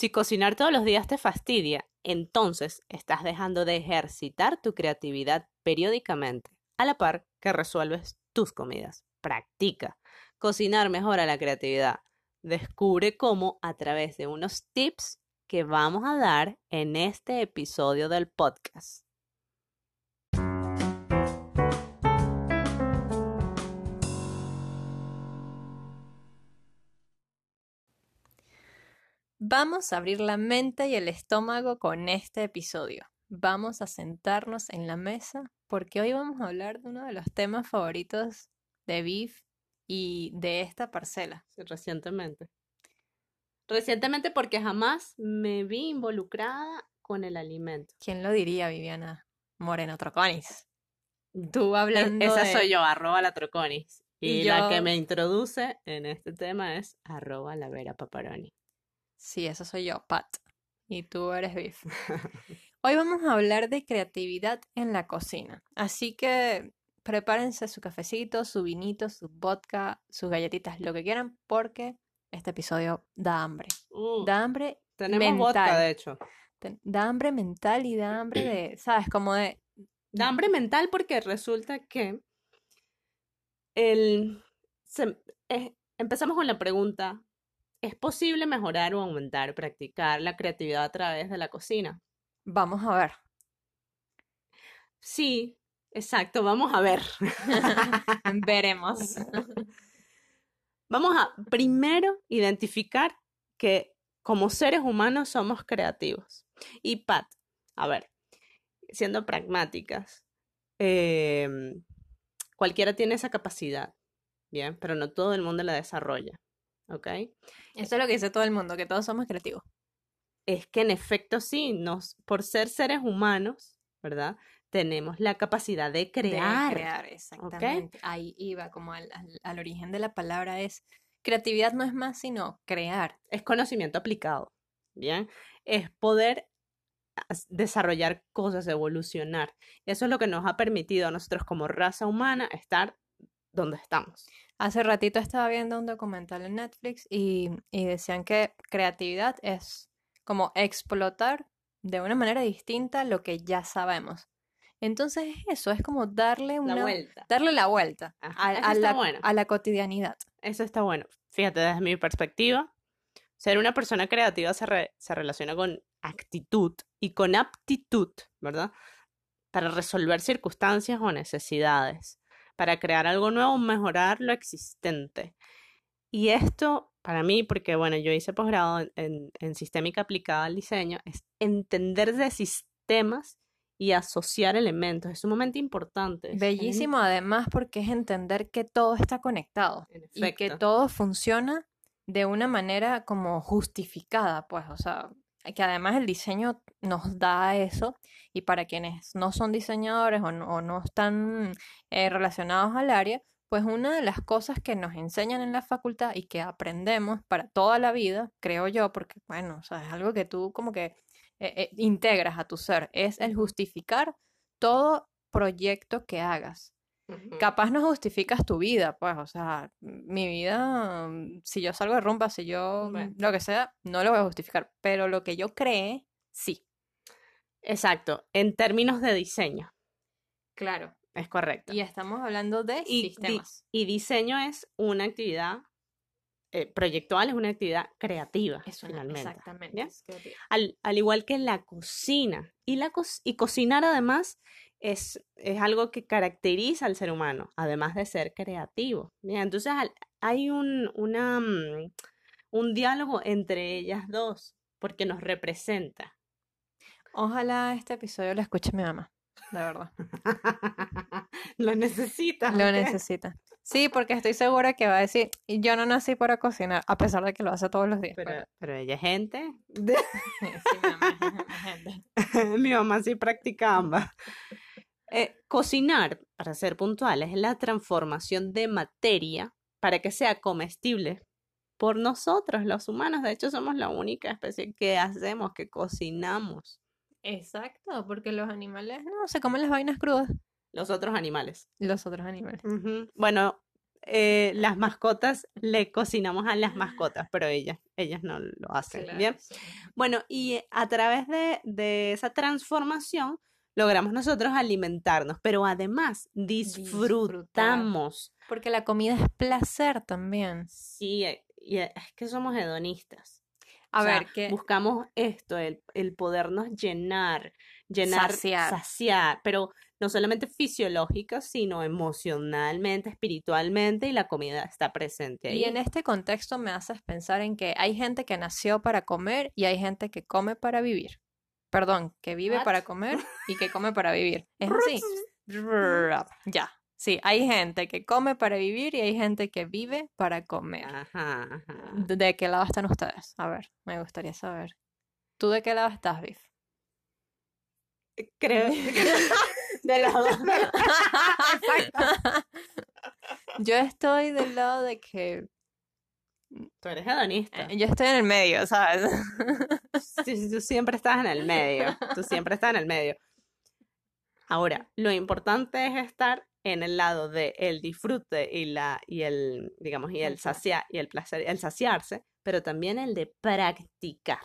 Si cocinar todos los días te fastidia, entonces estás dejando de ejercitar tu creatividad periódicamente, a la par que resuelves tus comidas. Practica. Cocinar mejora la creatividad. Descubre cómo a través de unos tips que vamos a dar en este episodio del podcast. Vamos a abrir la mente y el estómago con este episodio. Vamos a sentarnos en la mesa porque hoy vamos a hablar de uno de los temas favoritos de Beef y de esta parcela. recientemente. Recientemente porque jamás me vi involucrada con el alimento. ¿Quién lo diría, Viviana Moreno Troconis? Tú hablando. Esa soy yo, arroba la Troconis. Y, la que me introduce en este tema es arroba la Vera Paparoni. Sí, eso soy yo, Pat. Y tú eres Biff. Hoy vamos a hablar de creatividad en la cocina. Así que prepárense su cafecito, su vinito, su vodka, sus galletitas, lo que quieran, porque este episodio da hambre. Uh, da hambre. Tenemos mental. vodka, de hecho. Da hambre mental y da hambre de, ¿sabes? Como de. Da hambre mental porque resulta que el. empezamos con la pregunta: ¿Es posible mejorar o aumentar, practicar la creatividad a través de la cocina? Vamos a ver. Sí, exacto, vamos a ver. Veremos. Vamos a primero identificar que como seres humanos somos creativos. Y Pat, a ver, siendo pragmáticas, em, cualquiera tiene esa capacidad, ¿bien? Pero no todo el mundo la desarrolla. ¿Ok? Eso es lo que dice todo el mundo, que todos somos creativos. Es que en efecto sí, nos, por ser seres humanos, ¿verdad? Tenemos la capacidad de crear. De crear, exactamente. Ahí iba, como al, al, origen de la palabra es, creatividad no es más sino crear. Es conocimiento aplicado, ¿bien? Es poder desarrollar cosas, evolucionar. Eso es lo que nos ha permitido a nosotros como raza humana estar donde estamos. Hace ratito estaba viendo un documental en Netflix y, decían que creatividad es como explotar de una manera distinta lo que ya sabemos. Entonces eso es como darle una la vuelta. darle la vuelta a, la, cotidianidad. Eso está bueno. Fíjate, desde mi perspectiva, ser una persona creativa se, se relaciona con actitud y con aptitud, ¿verdad? Para resolver circunstancias o necesidades para crear algo nuevo, mejorar lo existente. Y esto, para mí, porque bueno, yo hice posgrado en, en, sistémica aplicada al diseño, es entender de sistemas y asociar elementos. Es sumamente importante. Bellísimo, además, porque es entender que todo está conectado y que todo funciona de una manera como justificada, pues, o sea, que además el diseño nos da eso y para quienes no son diseñadores o no, están eh, relacionados al área, pues una de las cosas que nos enseñan en la facultad y que aprendemos para toda la vida, creo yo, porque bueno, o sea, es algo que tú como que eh, eh, integras a tu ser, es el justificar todo proyecto que hagas. Capaz no justificas tu vida, pues, o sea, mi vida, si yo salgo de rumba, si yo lo que sea, no lo voy a justificar, pero lo que yo cree, sí. Exacto, en términos de diseño. Claro. Es correcto. Y estamos hablando de sistemas. y diseño es una actividad eh, proyectual, es una actividad creativa. Es finalmente. Exactamente. Al, al, igual que la cocina. Y, la y cocinar además es, es, algo que caracteriza al ser humano, además de ser creativo. Entonces hay un, una, mm, un diálogo entre ellas dos, porque nos representa. Ojalá este episodio lo escuche mi mamá, de verdad. lo necesita. Lo necesita. Sí, porque estoy segura que va a decir, yo no nací para cocinar, a pesar de que lo hace todos los días. Pero, pero ella es gente. sí, mi mamá es gente. mi mamá sí practica ambas. Eh, cocinar, para ser puntuales, es la transformación de materia para que sea comestible por nosotros, los humanos. De hecho, somos la única especie que hacemos, que cocinamos. Exacto, porque los animales no se comen las vainas crudas. Los otros animales. Los otros animales. Bueno, eh, las mascotas le cocinamos a las mascotas, pero ellas, ellas no lo hacen. Bien. Bueno, y a través de, de, esa transformación logramos nosotros alimentarnos, pero además disfrutamos. Porque la comida es placer también. Sí, y es que somos hedonistas. A ver, que buscamos esto, el, el podernos llenar, llenar, saciar. saciar, pero no solamente fisiológica, sino emocionalmente, espiritualmente, y la comida está presente ahí. Y en este contexto me haces pensar en que hay gente que nació para comer y hay gente que come para vivir. Perdón, que vive para comer y que come para vivir. Es así. ya. Sí, hay gente que come para vivir y hay gente que vive para comer. Ajá, ¿De qué lado están ustedes? A ver, me gustaría saber. ¿Tú de qué lado estás, Biff? Creo. de lado. Yo estoy del lado de que. Tú eres hedonista. Eh, yo estoy en el medio, ¿sabes? Sí, tú siempre estás en el medio. Tú siempre estás en el medio. Ahora, lo importante es estar en el lado de el disfrute y la y el digamos y el saciar y el placer, el saciarse, pero también el de practicar.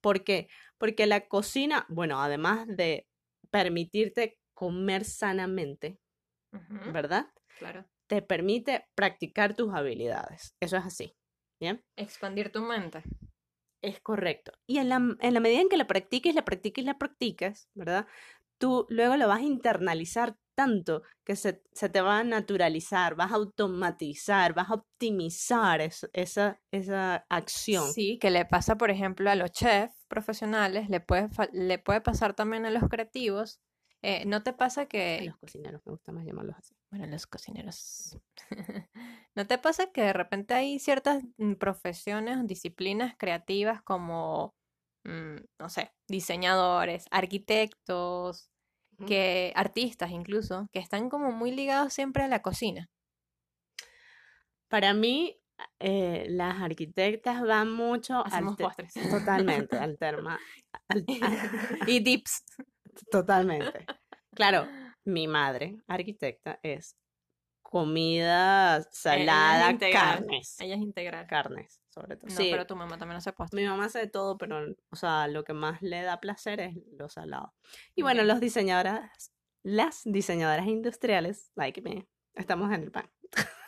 ¿Por qué? Porque la cocina, bueno, además de permitirte comer sanamente, ¿verdad? Claro. Te permite practicar tus habilidades. Eso es así. ¿Bien? Expandir tu mente. Es correcto. Y en la, en la medida en que la practiques, la practiques, la practicas, ¿verdad? Tú luego lo vas a internalizar tanto que se, te va a naturalizar, vas a automatizar, vas a optimizar esa, esa acción. Sí, que le pasa, por ejemplo, a los chefs profesionales, le puede, le puede pasar también a los creativos. Eh, ¿No te pasa que... A los cocineros, me gusta más llamarlos así. Bueno, los cocineros. ¿No te pasa que de repente hay ciertas mm, profesiones, disciplinas creativas como, mm, no sé, diseñadores, arquitectos, que artistas incluso, que están como muy ligados siempre a la cocina. Para mí, eh, las arquitectas van mucho Hacemos postres. Totalmente, al tema. y dips. Totalmente. Claro, mi madre, arquitecta, es comida salada, carnes. Ella es integral. Carnes, sobre todo. No, pero tu mamá también hace postres. Mi mamá hace de todo, pero, o sea, lo que más le da placer es lo salado. Y bueno, los diseñadoras, las diseñadoras industriales, like me, estamos en el pan.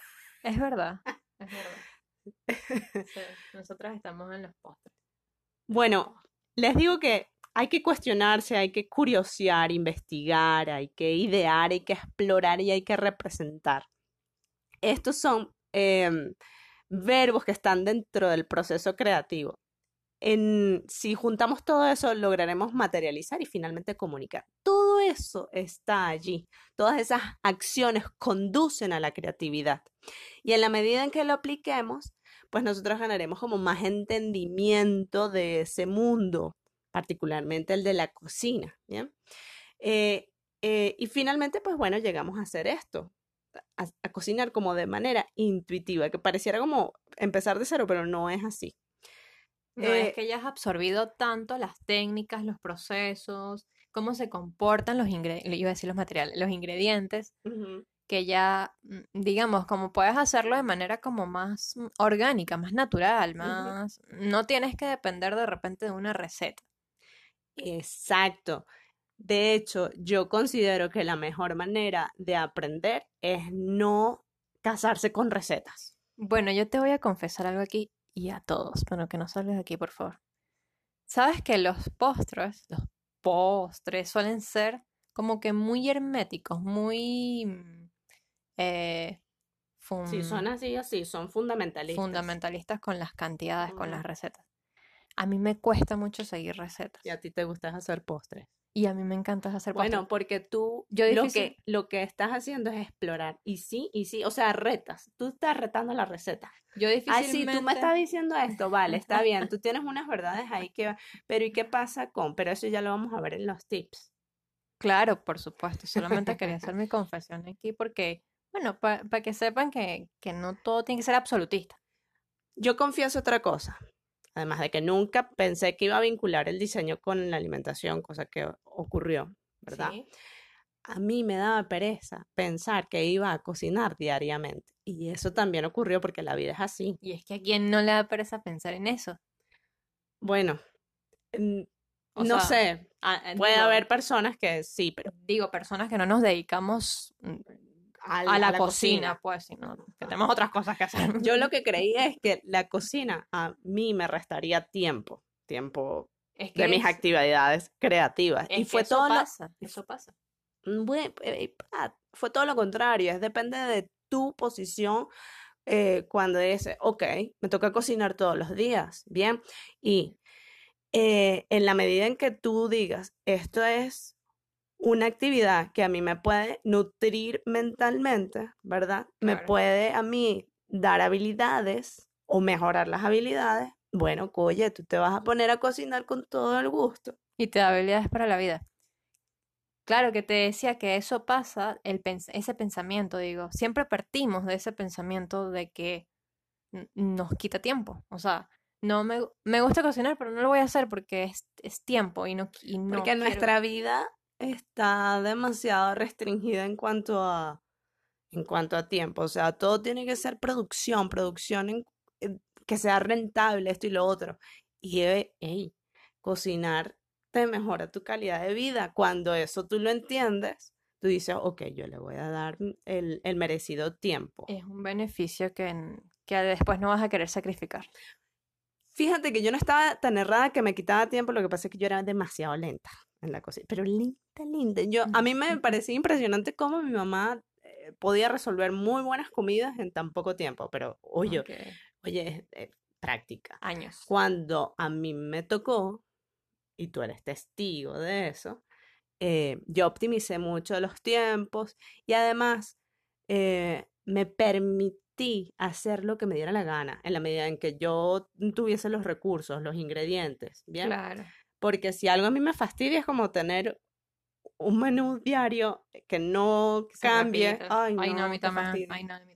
Es verdad, es verdad. nosotras estamos en los postres. Bueno, les digo que hay que cuestionarse, hay que curiosear, investigar, hay que idear, hay que explorar y hay que representar. Estos son em, verbos que están dentro del proceso creativo. Si juntamos todo eso, lograremos materializar y finalmente comunicar. Todo eso está allí. Todas esas acciones conducen a la creatividad. Y en la medida en que lo apliquemos, pues nosotros ganaremos como más entendimiento de ese mundo, particularmente el de la cocina. Eh, eh, y finalmente, pues bueno, llegamos a hacer esto, a, cocinar como de manera intuitiva, que pareciera como empezar de cero, pero no es así. No, es eh, que ya has absorbido tanto las técnicas, los procesos, cómo se comportan los ingredientes, iba a decir los materiales, los ingredientes, que ya, mm, digamos, como puedes hacerlo de manera como más mm, orgánica, más natural, más... No tienes que depender de repente de una receta. Exacto. De hecho, yo considero que la mejor manera de aprender es no casarse con recetas. Bueno, yo te voy a confesar algo aquí y a todos, pero que no salgas de aquí, por favor. ¿Sabes que los postres, los postres suelen ser como que muy herméticos, muy... Mm, eh, sí, son así, así, son fundamentalistas. Fundamentalistas con las cantidades, con las recetas. A mí me cuesta mucho seguir recetas. ¿Y a ti te gusta hacer postres? Y a mí me encanta hacer Bueno, porque tú Yo lo, que, lo que estás haciendo es explorar. Y sí, y sí, o sea, retas. Tú estás retando la receta. Yo difícilmente... Ah, sí, tú me estás diciendo esto, vale, está bien. Tú tienes unas verdades ahí que... Pero ¿y qué pasa con...? Pero eso ya lo vamos a ver en los tips. Claro, por supuesto. Solamente quería hacer mi confesión aquí porque, bueno, para que sepan que, que no todo tiene que ser absolutista. Yo confieso otra cosa. Además de que nunca pensé que iba a vincular el diseño con la alimentación, cosa que ocurrió, ¿verdad? A mí me daba pereza pensar que iba a cocinar diariamente. Y eso también ocurrió porque la vida es así. Y es que a quién no le da pereza pensar en eso. Bueno, no sé. Puede haber personas que sí, pero. Digo, personas que no nos dedicamos mm, a, la, cocina, pues, sino que tenemos otras cosas que hacer. Yo lo que creía es que la cocina a mí me restaría tiempo, tiempo de mis actividades creativas. y fue todo. Pasa, Eso pasa. Mm, eh, fue todo lo contrario, es depende de tu posición eh, cuando dices, ok, me toca cocinar todos los días, bien, y eh, en la medida en que tú digas, esto es una actividad que a mí me puede nutrir mentalmente, ¿verdad? Me puede a mí dar habilidades o mejorar las habilidades. Bueno, oye, tú te vas a poner a cocinar con todo el gusto. Y te da habilidades para la vida. Claro que te decía que eso pasa, el ese pensamiento, digo, siempre partimos de ese pensamiento de que nos quita tiempo. O sea, no me, me gusta cocinar, pero no lo voy a hacer porque es, es tiempo y no, y no Porque nuestra vida está demasiado restringida en cuanto a en cuanto a tiempo, o sea, todo tiene que ser producción, producción en, que sea rentable, esto y lo otro. Y hey, cocinar te mejora tu calidad de vida. Cuando eso tú lo entiendes, tú dices, ok, yo le voy a dar el, el merecido tiempo. Es un beneficio que, que después no vas a querer sacrificar. Fíjate que yo no estaba tan errada que me quitaba tiempo, lo que pasa es que yo era demasiado lenta en la cocina, pero linda, linda. Yo, a mí me parecía impresionante cómo mi mamá eh, podía resolver muy buenas comidas en tan poco tiempo, pero oye, oye, eh, práctica. Años. Cuando a mí me tocó, y tú eres testigo de eso, eh, yo optimicé mucho los tiempos y además me permití hacer lo que me diera la gana, en la medida en que yo tuviese los recursos, los ingredientes, ¿bien? Claro. Porque si algo a mí me fastidia es como tener un menú diario que no cambie. Ay, no, a mí también. Ay, no, a mí también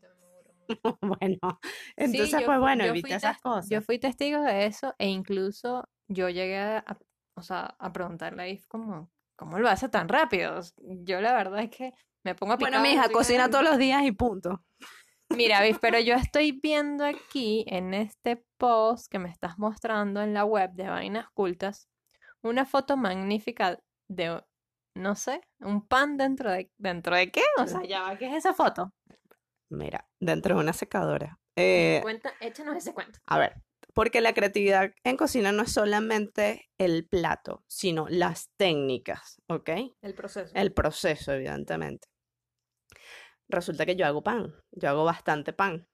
bueno, entonces pues bueno, evita esas cosas. Yo fui testigo de eso e incluso yo llegué a, o sea, a preguntarle a If como, ¿cómo lo hace tan rápido? Yo la verdad es que me pongo a picar. Bueno, mi hija cocina todos los días y punto. Mira, pero yo estoy viendo aquí en este post que me estás mostrando en la web de Vainas Cultas una foto magnífica de, no sé, un pan dentro de, ¿dentro de qué? O sea, ya ¿qué es esa foto? Mira, dentro de una secadora. Eh, Cuenta, échanos ese cuento. A ver, porque la creatividad en cocina no es solamente el plato, sino las técnicas, ¿ok? El proceso. El proceso, evidentemente resulta que yo hago pan, yo hago bastante pan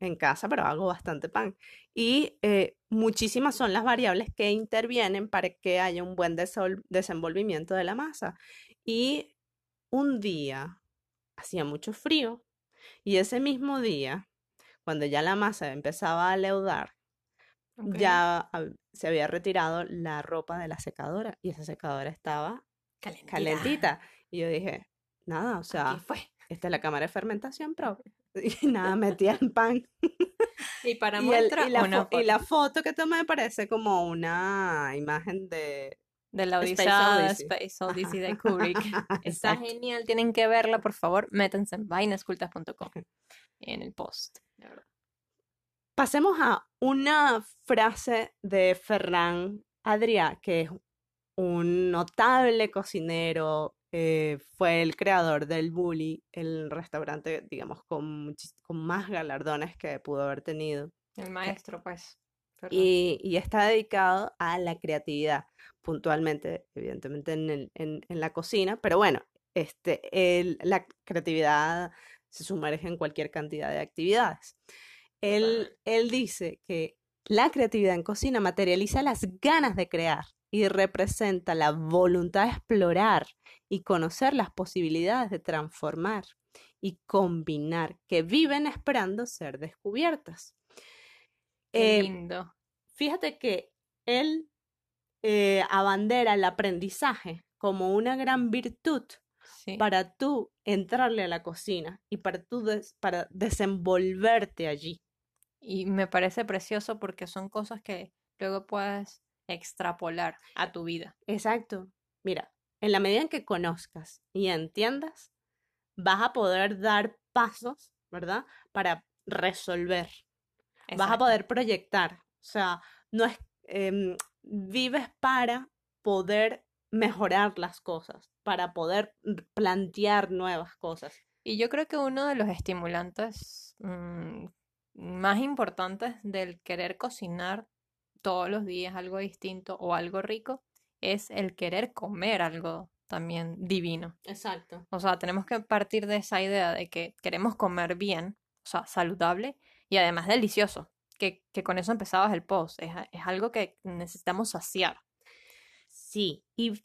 en casa, pero hago bastante pan. Y eh, muchísimas son las variables que intervienen para que haya un buen desenvolvimiento de la masa. Y un día hacía mucho frío y ese mismo día, cuando ya la masa empezaba a leudar, ya se había retirado la ropa de la secadora y esa secadora estaba calentita. Y yo dije, nada, o sea, fue esta es la cámara de fermentación propia. Y nada, metía el pan. Y para muestra, y, la y la foto que tomé parece como una imagen de... De la Odisea Space Odyssey, de Kubrick. Está genial, tienen que verla, por favor. Métanse en vainascultas.com en el post. Pasemos a una frase de Ferran Adrià, que es un notable cocinero, eh, fue el creador del Bully, el restaurante, digamos, con, con más galardones que pudo haber tenido. El maestro, pues. Y, y, está dedicado a la creatividad, puntualmente, evidentemente, en, el, en, en la cocina, pero bueno, este, el, la creatividad se sumerge en cualquier cantidad de actividades. Él, él dice que la creatividad en cocina materializa las ganas de crear y representa la voluntad de explorar y conocer las posibilidades de transformar y combinar que viven esperando ser descubiertas. Qué eh, lindo. Fíjate que él eh, abandera el aprendizaje como una gran virtud para tú entrarle a la cocina y para tú para desenvolverte allí. Y me parece precioso porque son cosas que luego puedes extrapolar a tu vida. Exacto. Mira, en la medida en que conozcas y entiendas, vas a poder dar pasos ¿verdad? Para resolver. Vas a poder proyectar. O sea, no es, em, vives para poder mejorar las cosas, para poder plantear nuevas cosas. Y yo creo que uno de los estimulantes mm, más importantes del querer cocinar todos los días algo distinto o algo rico es el querer comer algo también divino. Exacto. O sea, tenemos que partir de esa idea de que queremos comer bien, o sea, saludable y además delicioso, que, con eso empezabas el post, es, algo que necesitamos saciar. Sí, y,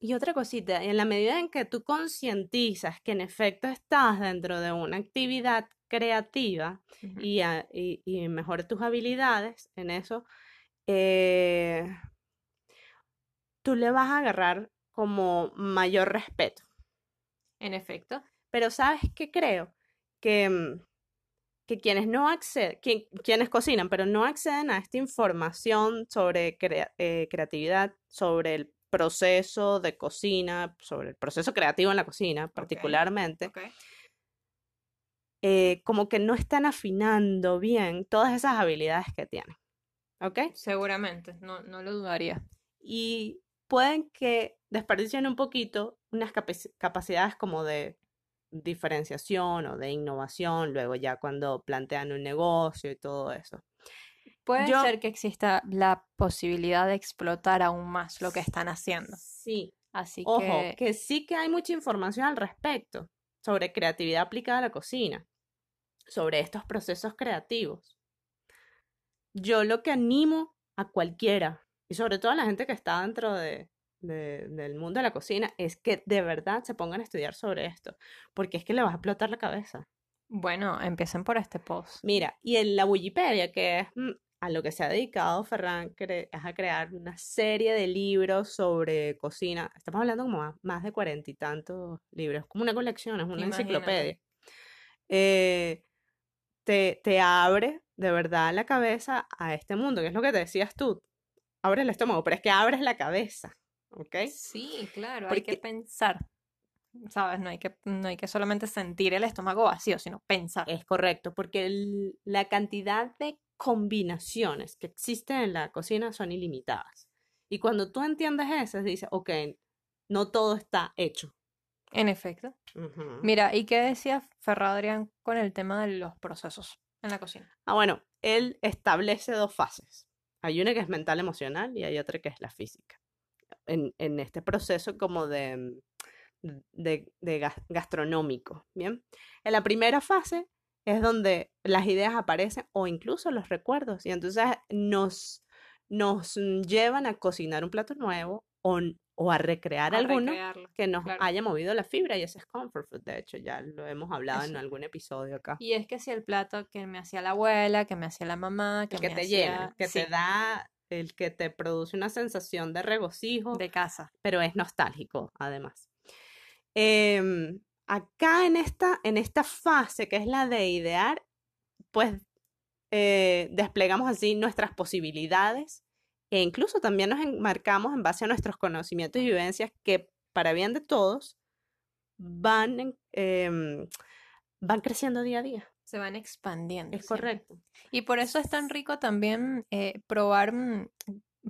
y, otra cosita, en la medida en que tú concientizas que en efecto estás dentro de una actividad creativa y, y, y mejores tus habilidades en eso, eh, tú le vas a agarrar como mayor respeto. En efecto. Pero sabes qué creo? Que, mm, que quienes no acceden, quienes cocinan, pero no acceden a esta información sobre eh, creatividad, sobre el proceso de cocina, sobre el proceso creativo en la cocina particularmente, eh, como que no están afinando bien todas esas habilidades que tienen. ¿Ok? Seguramente, no, no lo dudaría. Y pueden que desperdicien un poquito unas capacidades como de diferenciación o de innovación, luego ya cuando plantean un negocio y todo eso. Puede ser que exista la posibilidad de explotar aún más lo que están haciendo. Sí. Así Ojo, que... que sí que hay mucha información al respecto sobre creatividad aplicada a la cocina, sobre estos procesos creativos. Yo lo que animo a cualquiera y sobre todo a la gente que está dentro de, del mundo de la cocina, es que de verdad se pongan a estudiar sobre esto, porque es que le vas a explotar la cabeza. Bueno, empiecen por este post. Mira, y en la Wikipedia, que es mm, a lo que se ha dedicado Ferran, es a crear una serie de libros sobre cocina. Estamos hablando como más de cuarenta y tantos libros, como una colección, es una enciclopedia. Eh, te, te abre de verdad la cabeza a este mundo, que es lo que te decías tú abres el estómago, pero es que abres la cabeza, ¿ok? Sí, claro, hay que pensar. ¿Sabes? No hay que, no hay que solamente sentir el estómago vacío, sino pensar. Es correcto, porque la cantidad de combinaciones que existen en la cocina son ilimitadas. Y cuando tú entiendes eso, dices, ok, no todo está hecho. En efecto. Mira, ¿y qué decía Ferradrián con el tema de los procesos en la cocina? Ah, bueno, él establece dos fases. Hay una que es mental emocional y hay otra que es la física. En, en este proceso como de, de, de, gastronómico, ¿bien? En la primera fase es donde las ideas aparecen o incluso los recuerdos y entonces nos, nos llevan a cocinar un plato nuevo o, o a recrear alguno que nos haya movido la fibra y ese es comfort food, de hecho ya lo hemos hablado en algún episodio acá. Y es que si el plato que me hacía la abuela, que me hacía la mamá, que, que te llena, que te da el que te produce una sensación de regocijo. De casa. Pero es nostálgico, además. Em, acá en esta, en esta fase, que es la de idear, pues eh, desplegamos así nuestras posibilidades e incluso también nos enmarcamos en base a nuestros conocimientos y vivencias que, para bien de todos, van, em, van creciendo día a día. Se van expandiendo. Es correcto. Y por eso es tan rico también eh, probar mm,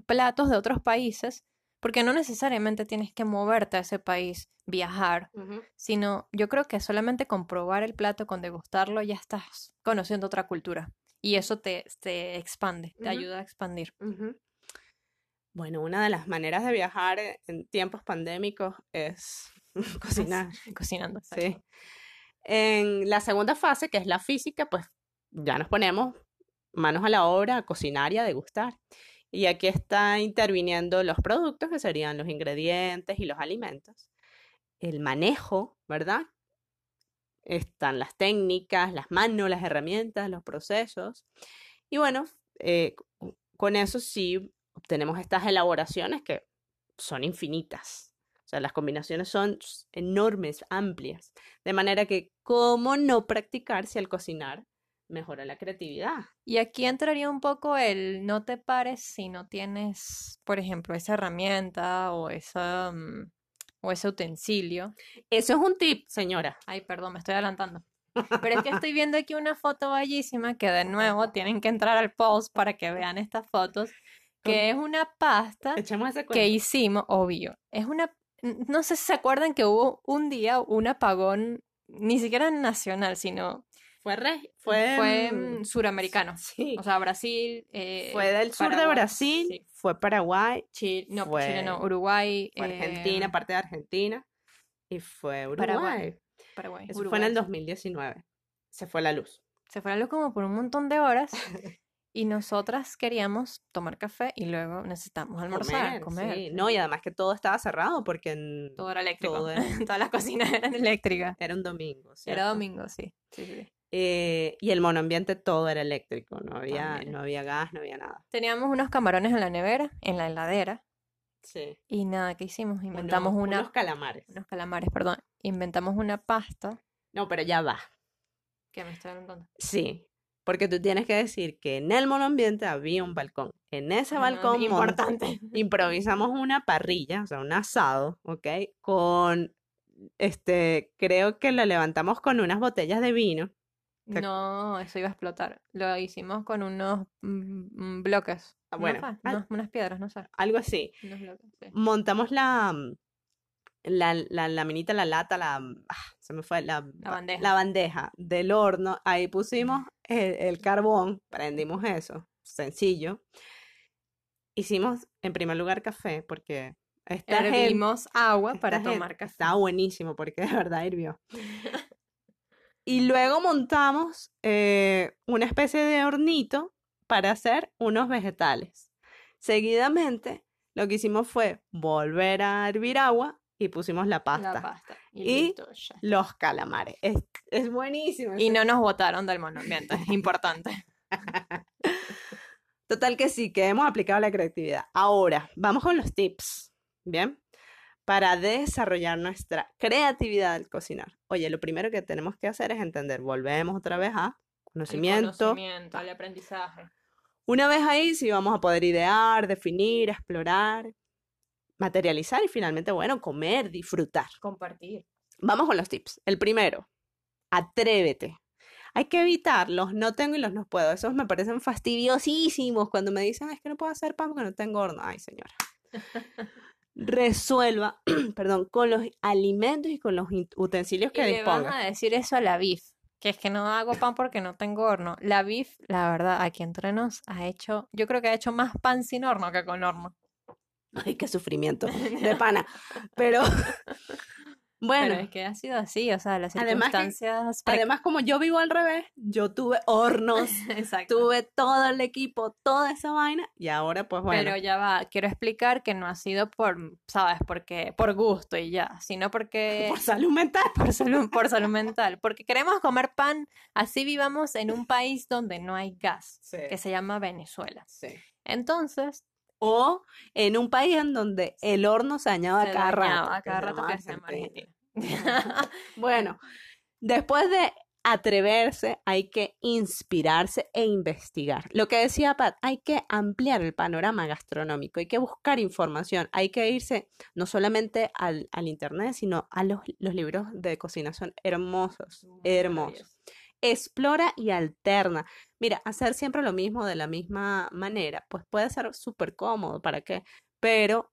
platos de otros países, porque no necesariamente tienes que moverte a ese país, viajar, sino yo creo que solamente con probar el plato, con degustarlo, ya estás conociendo otra cultura. Y eso te, te expande, te ayuda a expandir. Bueno, una de las maneras de viajar en tiempos pandémicos es cocinar. Cocinando. Sí. En la segunda fase, que es la física, pues ya nos ponemos manos a la obra a cocinar y degustar. Y aquí está interviniendo los productos, que serían los ingredientes y los alimentos. El manejo, ¿verdad? Están las técnicas, las manos, las herramientas, los procesos. Y bueno, eh, con eso sí obtenemos estas elaboraciones que son infinitas. O sea, las combinaciones son enormes, amplias. De manera que, ¿cómo no practicar si al cocinar mejora la creatividad? Y aquí entraría un poco el no te pares si no tienes, por ejemplo, esa herramienta o esa... Mm, o ese utensilio. Eso es un tip, señora. Ay, perdón, me estoy adelantando. Pero es que estoy viendo aquí una foto bellísima que de nuevo tienen que entrar al post para que vean estas fotos, que es una pasta que hicimos, obvio. Es una, no sé si se acuerdan que hubo un día un apagón, ni siquiera nacional, sino fue, fue, fue mm, suramericano. Sí. O sea, Brasil. Eh, fue del sur de Brasil, fue Paraguay. Chile, no, Chile no, Uruguay. Fue Argentina, eh, parte de Argentina. Y fue Uruguay. Paraguay. Eso fue en el 2019. Se fue la luz. Se fue la luz como por un montón de horas. y nosotras queríamos tomar café y luego necesitamos almorzar, comer. Sí. No, y además que todo estaba cerrado porque en... todo era eléctrico. Todas las cocinas eran eléctricas. Era un domingo. Era domingo, sí. sí, sí. Eh, y el monoambiente todo era eléctrico, no había, no había gas, no había nada. Teníamos unos camarones en la nevera, en la heladera. Sí. Y nada, ¿qué hicimos? Inventamos una... Unos calamares. Unos calamares, perdón. Inventamos una pasta. No, pero ya va. ¿Qué me estoy preguntando? Sí, porque tú tienes que decir que en el monoambiente había un balcón. En ese ah, balcón importante. improvisamos una parrilla, o sea, un asado, ¿ok? Con, este, creo que lo levantamos con unas botellas de vino no, eso iba a explotar. Lo hicimos con unos mm, mm, bloques. Ah, bueno, unas piedras, no sé. Algo así. Montamos la, mm, la, la laminita, la lata, la, ah, se me fue, la, bandeja. la bandeja del horno. Ahí pusimos el, carbón, prendimos eso, sencillo. Hicimos en primer lugar café porque Hervimos agua para tomar café. Estaba buenísimo porque de verdad hirvió. Y luego montamos eh, una especie de hornito para hacer unos vegetales. Seguidamente, lo que hicimos fue volver a hervir agua y pusimos la pasta. Y, los calamares. Es, buenísimo. Y no nos botaron del monumento, es importante. Total que sí, que hemos aplicado la creatividad. Ahora, vamos con los tips. Bien para desarrollar nuestra creatividad al cocinar. Oye, lo primero que tenemos que hacer es entender, volvemos otra vez a conocimiento. conocimiento, al aprendizaje. Una vez ahí, sí vamos a poder idear, definir, explorar, materializar y finalmente, bueno, comer, disfrutar. Compartir. Vamos con los tips. El primero, atrévete. Hay que evitar los no tengo y los no puedo. Esos me parecen fastidiosísimos cuando me dicen, es que no puedo hacer pan porque no tengo horno. Ay, señora. resuelva, perdón, con los alimentos y con los utensilios que y disponga. Le van a decir eso a la BIF, que es que no hago pan porque no tengo horno. La BIF, la verdad, aquí entre nos ha hecho, yo creo que ha hecho más pan sin horno que con horno. Ay, qué sufrimiento de pana. Pero bueno, es que ha sido así, o sea, las circunstancias. Además, como yo vivo al revés, yo tuve hornos, tuve todo el equipo, toda esa vaina, y ahora, pues bueno. Pero ya va, quiero explicar que no ha sido por, ¿sabes? Porque, por gusto y ya, sino porque. Por salud mental. Por salud, por salud mental. Porque queremos comer pan, así vivamos en un país donde no hay gas, que se llama Venezuela. Sí. Entonces, o en un país en donde el horno se añade a cada rato. A cada rato que se Argentina. bueno, después de atreverse, hay que inspirarse e investigar. Lo que decía Pat, hay que ampliar el panorama gastronómico, hay que buscar información, hay que irse no solamente al, internet, sino a los, los, libros de cocina. Son hermosos, hermosos explora y alterna. Mira, hacer siempre lo mismo de la misma manera, pues puede ser súper cómodo, ¿para qué? Pero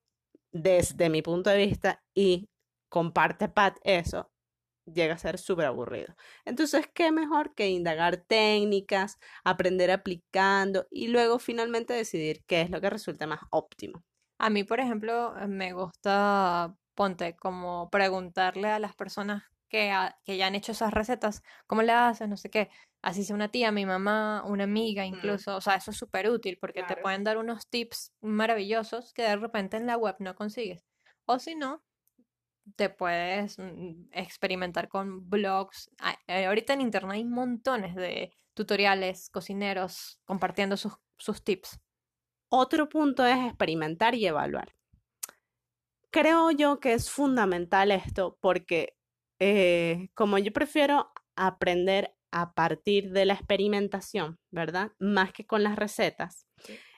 desde mi punto de vista, y comparte Pat eso, llega a ser súper aburrido. Entonces, ¿qué mejor que indagar técnicas, aprender aplicando y luego finalmente decidir qué es lo que resulta más óptimo? A mí, por ejemplo, me gusta, ponte, como preguntarle a las personas que, que, ya han hecho esas recetas, ¿cómo le haces? No sé qué. Así sea una tía, mi mamá, una amiga mm. incluso. O sea, eso es súper útil porque te pueden dar unos tips maravillosos que de repente en la web no consigues. O si no, te puedes mm, experimentar con blogs. Eh, ahorita en internet hay montones de tutoriales, cocineros compartiendo sus, sus tips. Otro punto es experimentar y evaluar. Creo yo que es fundamental esto porque eh, como yo prefiero aprender a partir de la experimentación, ¿verdad? Más que con las recetas,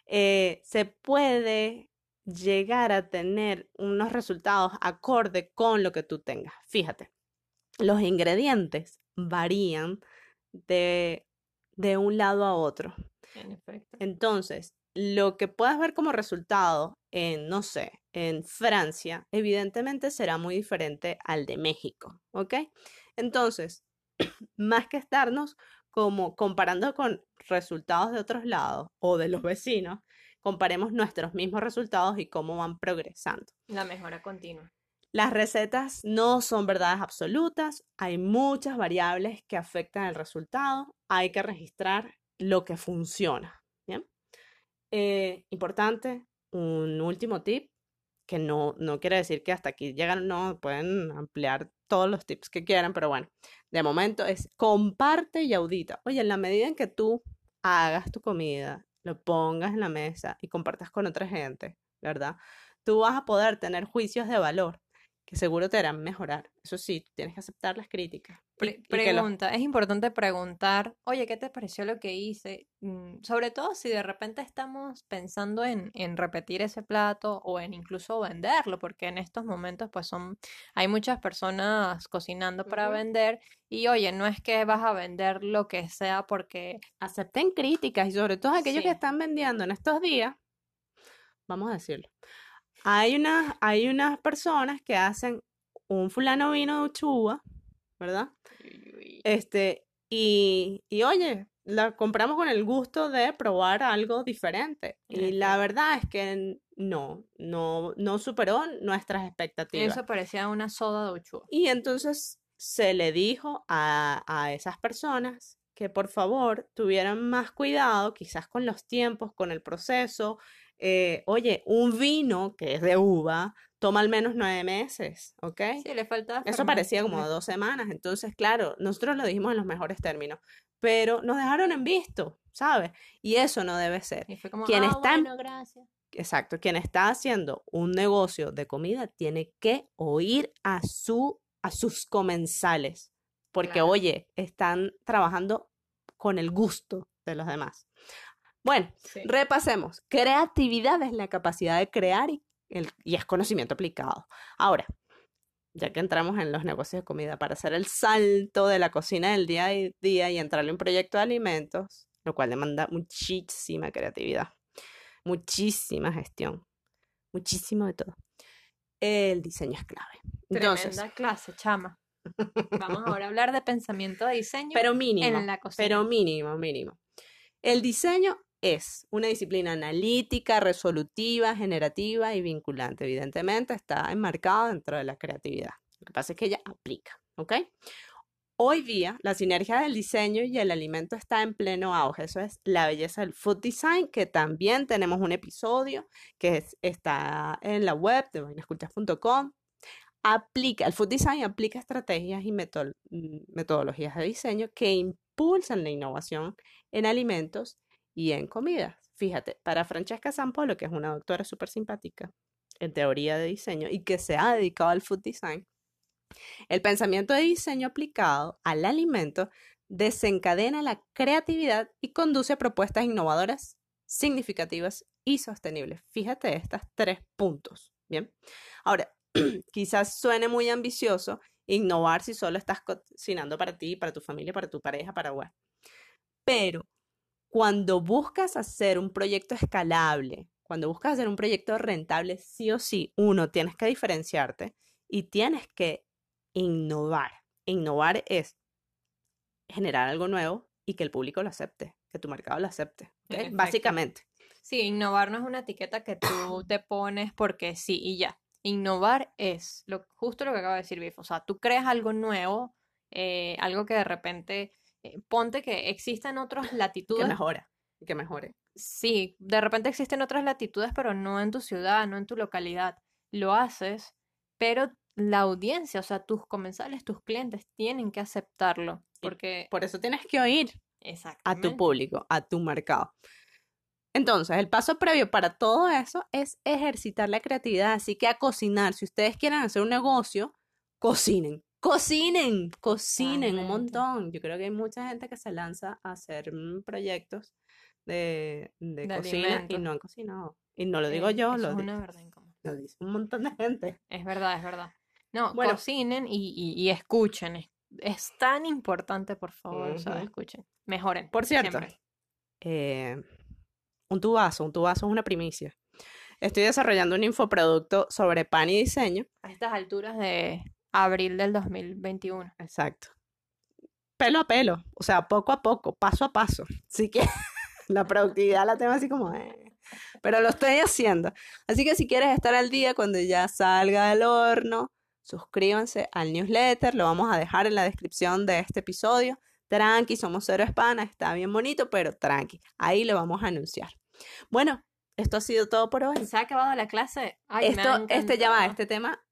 eh, se puede llegar a tener unos resultados acorde con lo que tú tengas. Fíjate, los ingredientes varían de, de un lado a otro. En. Entonces, lo que puedas ver como resultado en, no sé, en Francia, evidentemente será muy diferente al de México, ¿ok? Entonces, más que estarnos como comparando con resultados de otros lados o de los vecinos, comparemos nuestros mismos resultados y cómo van progresando. La mejora continua. Las recetas no son verdades absolutas, hay muchas variables que afectan el resultado, hay que registrar lo que funciona. ¿bien? Eh, importante, un último tip, que no, no quiere decir que hasta aquí llegan, no, pueden ampliar todos los tips que quieran, pero bueno, de momento es comparte y audita. Oye, en la medida en que tú hagas tu comida, lo pongas en la mesa y compartas con otra gente, ¿verdad? Tú vas a poder tener juicios de valor que seguro te harán mejorar. Eso sí, tienes que aceptar las críticas. pregunta, es importante preguntar, oye, ¿qué te pareció lo que hice? Mm, sobre todo si de repente estamos pensando en, en, repetir ese plato o en incluso venderlo, porque en estos momentos pues son, hay muchas personas cocinando para vender y oye, no es que vas a vender lo que sea porque... Acepten críticas y sobre todo aquellos que están vendiendo en estos días, vamos a decirlo hay unas, hay unas personas que hacen un fulano vino de Uchuba, ¿verdad? Este, y, y oye, la compramos con el gusto de probar algo diferente. Y la verdad es que no, no, no superó nuestras expectativas. Eso parecía una soda de Uchuba. Y entonces se le dijo a, a esas personas que por favor tuvieran más cuidado, quizás con los tiempos, con el proceso, eh, oye, un vino que es de uva toma al menos nueve meses, ¿ok? Sí, le falta. Eso parecía como dos semanas. Entonces, claro, nosotros lo dijimos en los mejores términos, pero nos dejaron en visto, ¿sabes? Y eso no debe ser. Y fue como, quien ah, está bueno, gracias. Exacto, quien está haciendo un negocio de comida tiene que oír a, su, a sus comensales, porque, oye, están trabajando con el gusto de los demás. Bueno, repasemos. Creatividad es la capacidad de crear y, es conocimiento aplicado. Ahora, ya que entramos en los negocios de comida, para hacer el salto de la cocina del día a día y entrarle en un proyecto de alimentos, lo cual demanda muchísima creatividad, muchísima gestión, muchísimo de todo. El diseño es clave. Tremenda clase, chama. Vamos ahora a hablar de pensamiento de diseño pero mínimo, en la cocina. Pero mínimo, mínimo. El diseño es una disciplina analítica, resolutiva, generativa y vinculante. Evidentemente está enmarcada dentro de la creatividad. Lo que pasa es que ella aplica, ¿ok? Hoy día, la sinergia del diseño y el alimento está en pleno auge. Eso es la belleza del food design, que también tenemos un episodio que está en la web de vainascultas.com. Aplica, el food design aplica estrategias y mm, metodologías de diseño que impulsan la innovación en alimentos y en comidas. Fíjate, para Francesca Sampolo, que es una doctora súper simpática en teoría de diseño y que se ha dedicado al food design, el pensamiento de diseño aplicado al alimento desencadena la creatividad y conduce a propuestas innovadoras, significativas y sostenibles. Fíjate estos tres puntos. Bien. Ahora, quizás suene muy ambicioso innovar si solo estás cocinando para ti, para tu familia, para tu pareja, para web. Pero cuando buscas hacer un proyecto escalable, cuando buscas hacer un proyecto rentable, sí o sí, uno, tienes que diferenciarte y tienes que innovar. Innovar es generar algo nuevo y que el público lo acepte, que tu mercado lo acepte, básicamente. Sí, innovar no es una etiqueta que tú te pones porque sí y ya. Innovar es lo, justo lo que acaba de decir Biff. O sea, tú creas algo nuevo, eh, algo que de repente eh, ponte que existen otras latitudes. Que mejora, que mejore. Sí, de repente existen otras latitudes, pero no en tu ciudad, no en tu localidad. Lo haces, pero la audiencia, o sea, tus comensales, tus clientes tienen que aceptarlo. Porque... por eso tienes que oír a tu público, a tu mercado. Entonces, el paso previo para todo eso es ejercitar la creatividad. Así que a cocinar, si ustedes quieren hacer un negocio, cocinen. Cocinen, cocinen un montón. Yo creo que hay mucha gente que se lanza a hacer mm, proyectos de, cocina y no han cocinado. Y no lo digo yo, lo, dice un montón de gente. Es verdad, es verdad. No, cocinen y, escuchen, es tan importante, por favor, o sea, escuchen, mejoren. Por cierto, eh, un tubazo, un tubazo es una primicia. Estoy desarrollando un infoproducto sobre pan y diseño. A estas alturas de abril del 2021. Exacto. Pelo a pelo, o sea, poco a poco, paso a paso. Así que la productividad la tengo así como... Eh, pero lo estoy haciendo. Así que si quieres estar al día cuando ya salga del horno, suscríbanse al newsletter, lo vamos a dejar en la descripción de este episodio. Tranqui, somos cero espana, está bien bonito, pero tranqui, ahí lo vamos a anunciar. Bueno, esto ha sido todo por hoy. ¿Se ha acabado la clase? esto, este ya va, este tema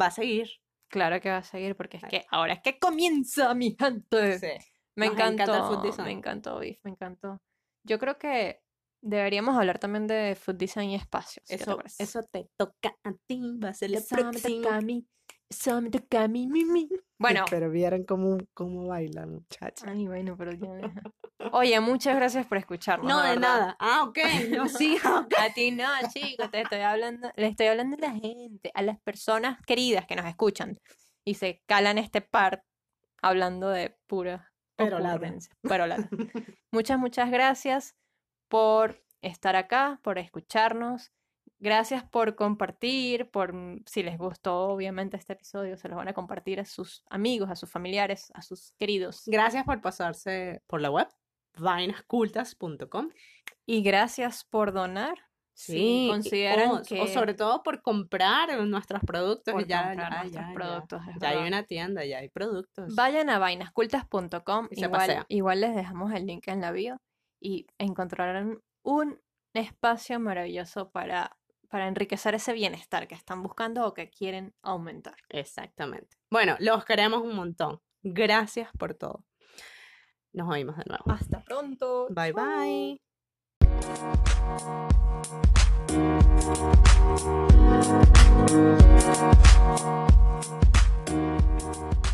va a seguir. Claro que va a seguir, porque es que ahora es que comienza, mi gente. Sí. Me encantó, me encantó, me encantó. Yo creo que deberíamos hablar también de food design y espacios. Eso, te eso te toca a ti, va a ser el eso próximo. Me a mí, eso me toca a mí, mi, Bueno. Pero vieran cómo, cómo baila, muchacha. Ay, bueno, pero ya. Oye, muchas gracias por escucharnos. No, de nada. Ah, ok. No, sí, A ti no, chicos, te estoy hablando, le estoy hablando a la gente, a las personas queridas que nos escuchan y se calan este par hablando de pura pero Pero muchas, muchas gracias por estar acá, por escucharnos. Gracias por compartir, por mm, si les gustó obviamente este episodio, se los van a compartir a sus amigos, a sus familiares, a sus queridos. Gracias por pasarse por la web, vainascultas.com. Y gracias por donar. Sí, consideran que... o sobre todo por comprar nuestros productos. ya, ya, ya, productos, ya, hay una tienda, ya hay productos. Vayan a vainascultas.com. Igual, igual les dejamos el link en la bio y encontrarán un espacio maravilloso para, para enriquecer ese bienestar que están buscando o que quieren aumentar. Exactamente. Bueno, los queremos un montón. Gracias por todo. Nos oímos de nuevo. Hasta pronto. Bye bye. bye.